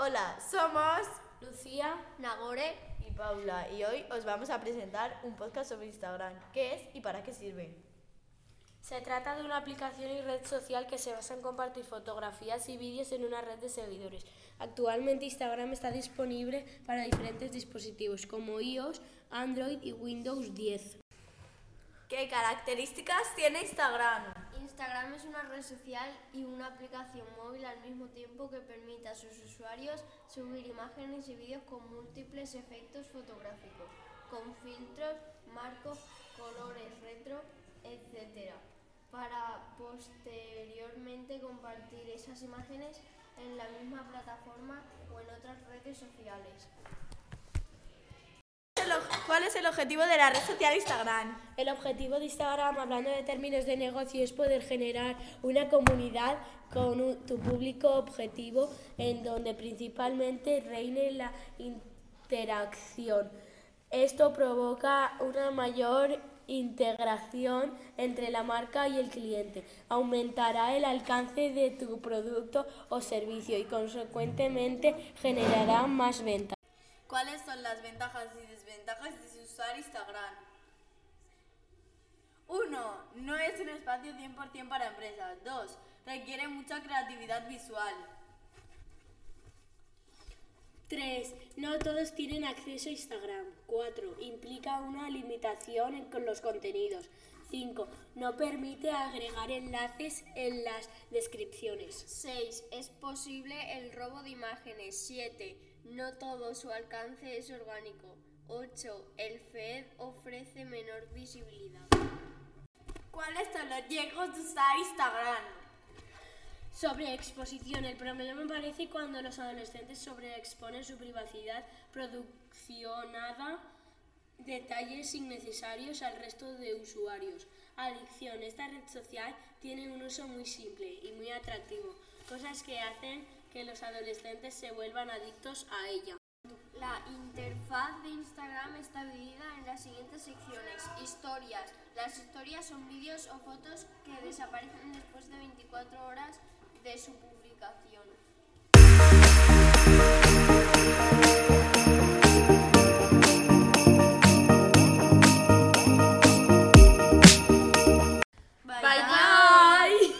Hola, somos Lucía, Nagore y Paula y hoy os vamos a presentar un podcast sobre Instagram. ¿Qué es y para qué sirve? Se trata de una aplicación y red social que se basa en compartir fotografías y vídeos en una red de seguidores. Actualmente Instagram está disponible para diferentes dispositivos como iOS, Android y Windows 10. ¿Qué características tiene Instagram? Instagram es una red social y una aplicación móvil al mismo tiempo que permite a sus usuarios subir imágenes y vídeos con múltiples efectos fotográficos, con filtros, marcos, colores retro, etc. Para posteriormente compartir esas imágenes en la misma plataforma o en otras redes sociales. ¿Cuál es el objetivo de la red social Instagram? El objetivo de Instagram, hablando de términos de negocio, es poder generar una comunidad con tu público objetivo en donde principalmente reine la interacción. Esto provoca una mayor integración entre la marca y el cliente, aumentará el alcance de tu producto o servicio y consecuentemente generará más ventas. ¿Cuáles son las ventajas y desventajas de usar Instagram? 1. No es un espacio 100% para empresas. 2. Requiere mucha creatividad visual. 3. No todos tienen acceso a Instagram. 4. Implica una limitación con los contenidos. 5. No permite agregar enlaces en las descripciones. 6. Es posible el robo de imágenes. 7. No todo su alcance es orgánico. 8. El FED ofrece menor visibilidad. ¿Cuáles son los riesgos de usar Instagram? Sobre exposición. El problema aparece cuando los adolescentes sobreexponen su privacidad produccionada, detalles innecesarios al resto de usuarios. Adicción. Esta red social tiene un uso muy simple y muy atractivo, cosas que hacen que los adolescentes se vuelvan adictos a ella. La interfaz de Instagram está dividida en las siguientes secciones. Historias. Las historias son vídeos o fotos que desaparecen después de 24 horas de su publicación.